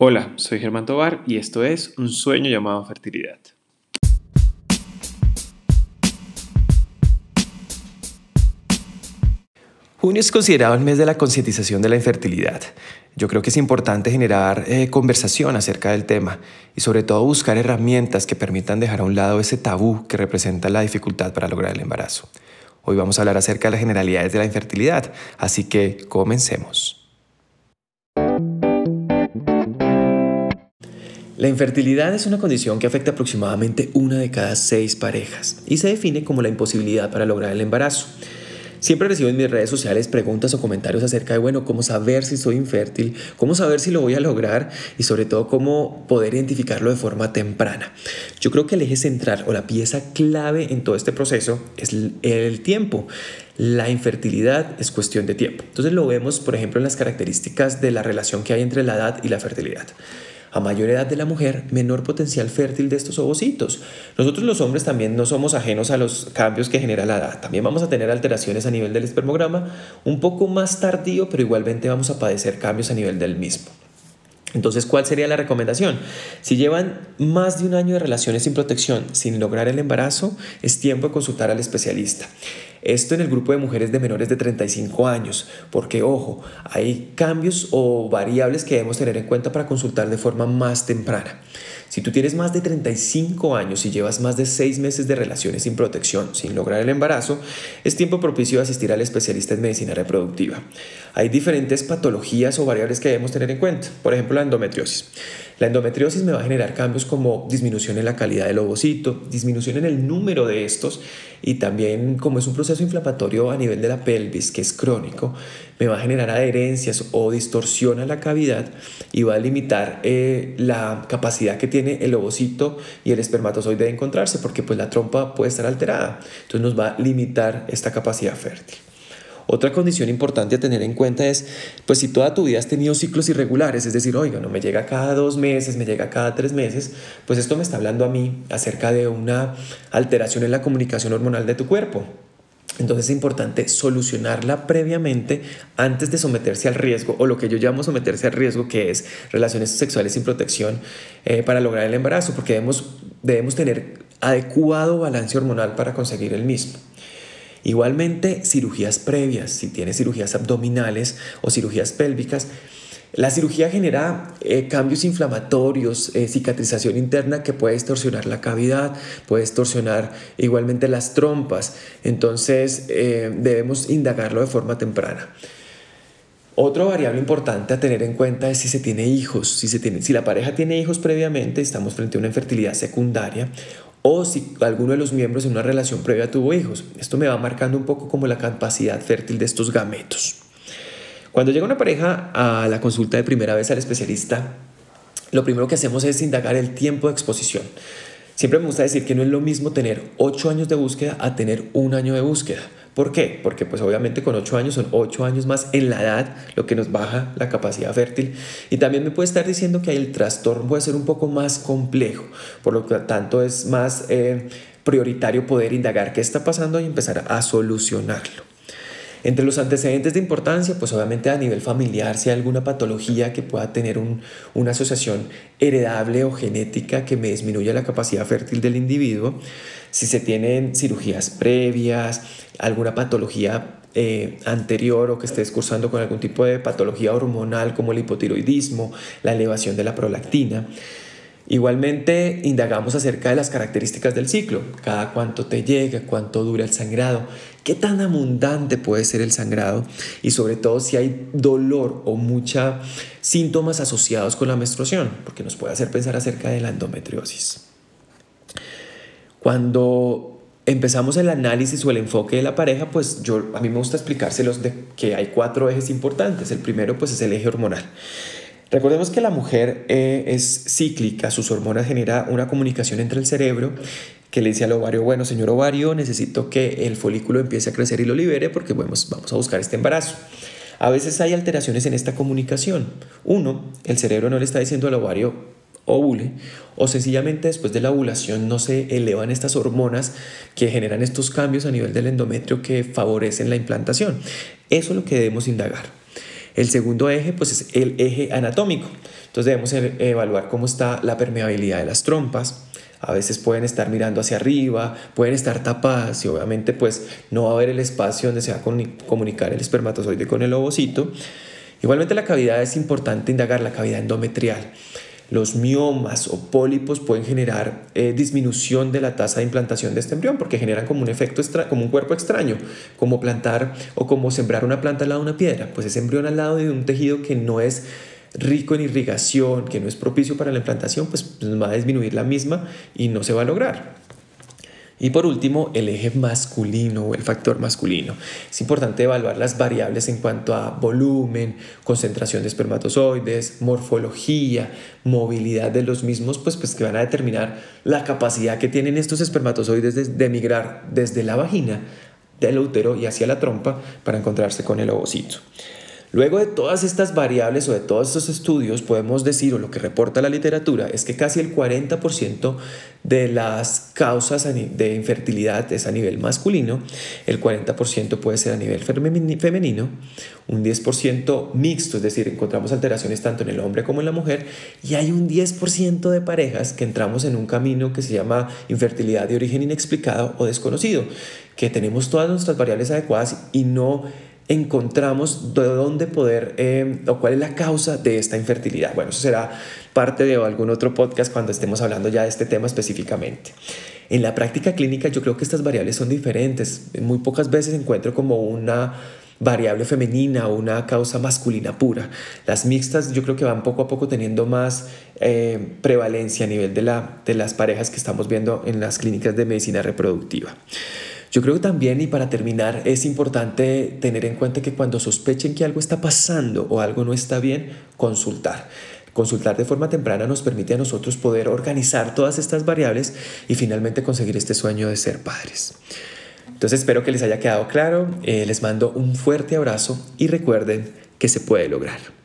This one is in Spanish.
Hola, soy Germán Tobar y esto es Un sueño llamado fertilidad. Junio es considerado el mes de la concientización de la infertilidad. Yo creo que es importante generar eh, conversación acerca del tema y sobre todo buscar herramientas que permitan dejar a un lado ese tabú que representa la dificultad para lograr el embarazo. Hoy vamos a hablar acerca de las generalidades de la infertilidad, así que comencemos. La infertilidad es una condición que afecta aproximadamente una de cada seis parejas y se define como la imposibilidad para lograr el embarazo. Siempre recibo en mis redes sociales preguntas o comentarios acerca de, bueno, cómo saber si soy infértil, cómo saber si lo voy a lograr y sobre todo cómo poder identificarlo de forma temprana. Yo creo que el eje central o la pieza clave en todo este proceso es el tiempo. La infertilidad es cuestión de tiempo. Entonces lo vemos, por ejemplo, en las características de la relación que hay entre la edad y la fertilidad. A mayor edad de la mujer, menor potencial fértil de estos ovocitos. Nosotros los hombres también no somos ajenos a los cambios que genera la edad. También vamos a tener alteraciones a nivel del espermograma, un poco más tardío, pero igualmente vamos a padecer cambios a nivel del mismo. Entonces, ¿cuál sería la recomendación? Si llevan más de un año de relaciones sin protección sin lograr el embarazo, es tiempo de consultar al especialista. Esto en el grupo de mujeres de menores de 35 años, porque ojo, hay cambios o variables que debemos tener en cuenta para consultar de forma más temprana. Si tú tienes más de 35 años y llevas más de 6 meses de relaciones sin protección, sin lograr el embarazo, es tiempo propicio de asistir al especialista en medicina reproductiva. Hay diferentes patologías o variables que debemos tener en cuenta, por ejemplo la endometriosis. La endometriosis me va a generar cambios como disminución en la calidad del ovocito, disminución en el número de estos y también como es un proceso inflamatorio a nivel de la pelvis que es crónico, me va a generar adherencias o distorsiona la cavidad y va a limitar eh, la capacidad que tiene el ovocito y el espermatozoide de encontrarse porque pues la trompa puede estar alterada. Entonces nos va a limitar esta capacidad fértil. Otra condición importante a tener en cuenta es, pues si toda tu vida has tenido ciclos irregulares, es decir, oiga, no me llega cada dos meses, me llega cada tres meses, pues esto me está hablando a mí acerca de una alteración en la comunicación hormonal de tu cuerpo. Entonces es importante solucionarla previamente antes de someterse al riesgo o lo que yo llamo someterse al riesgo, que es relaciones sexuales sin protección eh, para lograr el embarazo, porque debemos, debemos tener adecuado balance hormonal para conseguir el mismo. Igualmente, cirugías previas, si tienes cirugías abdominales o cirugías pélvicas, la cirugía genera eh, cambios inflamatorios, eh, cicatrización interna que puede distorsionar la cavidad, puede distorsionar igualmente las trompas. Entonces eh, debemos indagarlo de forma temprana. Otra variable importante a tener en cuenta es si se tiene hijos. Si, se tiene, si la pareja tiene hijos previamente, estamos frente a una infertilidad secundaria o si alguno de los miembros en una relación previa tuvo hijos. Esto me va marcando un poco como la capacidad fértil de estos gametos. Cuando llega una pareja a la consulta de primera vez al especialista, lo primero que hacemos es indagar el tiempo de exposición. Siempre me gusta decir que no es lo mismo tener 8 años de búsqueda a tener un año de búsqueda. ¿Por qué? Porque pues obviamente con 8 años son 8 años más en la edad, lo que nos baja la capacidad fértil. Y también me puede estar diciendo que el trastorno puede ser un poco más complejo, por lo que tanto es más eh, prioritario poder indagar qué está pasando y empezar a solucionarlo. Entre los antecedentes de importancia, pues obviamente a nivel familiar, si hay alguna patología que pueda tener una asociación heredable o genética que me disminuya la capacidad fértil del individuo, si se tienen cirugías previas, alguna patología eh, anterior o que esté cursando con algún tipo de patología hormonal como el hipotiroidismo, la elevación de la prolactina. Igualmente, indagamos acerca de las características del ciclo, cada cuánto te llega, cuánto dura el sangrado, qué tan abundante puede ser el sangrado y sobre todo si hay dolor o muchos síntomas asociados con la menstruación, porque nos puede hacer pensar acerca de la endometriosis. Cuando empezamos el análisis o el enfoque de la pareja, pues yo a mí me gusta explicárselos de que hay cuatro ejes importantes. El primero pues es el eje hormonal. Recordemos que la mujer eh, es cíclica, sus hormonas generan una comunicación entre el cerebro que le dice al ovario, bueno, señor ovario, necesito que el folículo empiece a crecer y lo libere porque vamos a buscar este embarazo. A veces hay alteraciones en esta comunicación. Uno, el cerebro no le está diciendo al ovario ovule o sencillamente después de la ovulación no se elevan estas hormonas que generan estos cambios a nivel del endometrio que favorecen la implantación. Eso es lo que debemos indagar. El segundo eje pues es el eje anatómico. Entonces debemos e-, evaluar cómo está la permeabilidad de las trompas. A veces pueden estar mirando hacia arriba, pueden estar tapadas y obviamente pues no va a haber el espacio donde se va a comunicar el espermatozoide con el ovocito. Igualmente la cavidad es importante indagar, la cavidad endometrial. Los miomas o pólipos pueden generar eh, disminución de la tasa de implantación de este embrión porque generan como un efecto extra, como un cuerpo extraño, como plantar o como sembrar una planta al lado de una piedra. Pues ese embrión al lado de un tejido que no es rico en irrigación, que no es propicio para la implantación, pues, pues va a disminuir la misma y no se va a lograr. Y por último, el eje masculino o el factor masculino. Es importante evaluar las variables en cuanto a volumen, concentración de espermatozoides, morfología, movilidad de los mismos, pues, pues que van a determinar la capacidad que tienen estos espermatozoides de, de migrar desde la vagina del útero y hacia la trompa para encontrarse con el ovocito. Luego de todas estas variables o de todos estos estudios, podemos decir, o lo que reporta la literatura, es que casi el 40% de las causas de infertilidad es a nivel masculino, el 40% puede ser a nivel femenino, un 10% mixto, es decir, encontramos alteraciones tanto en el hombre como en la mujer, y hay un 10% de parejas que entramos en un camino que se llama infertilidad de origen inexplicado o desconocido, que tenemos todas nuestras variables adecuadas y no encontramos de dónde poder eh, o cuál es la causa de esta infertilidad. Bueno, eso será parte de algún otro podcast cuando estemos hablando ya de este tema específicamente. En la práctica clínica yo creo que estas variables son diferentes. Muy pocas veces encuentro como una variable femenina o una causa masculina pura. Las mixtas yo creo que van poco a poco teniendo más eh, prevalencia a nivel de, la, de las parejas que estamos viendo en las clínicas de medicina reproductiva. Yo creo que también, y para terminar, es importante tener en cuenta que cuando sospechen que algo está pasando o algo no está bien, consultar. Consultar de forma temprana nos permite a nosotros poder organizar todas estas variables y finalmente conseguir este sueño de ser padres. Entonces espero que les haya quedado claro, eh, les mando un fuerte abrazo y recuerden que se puede lograr.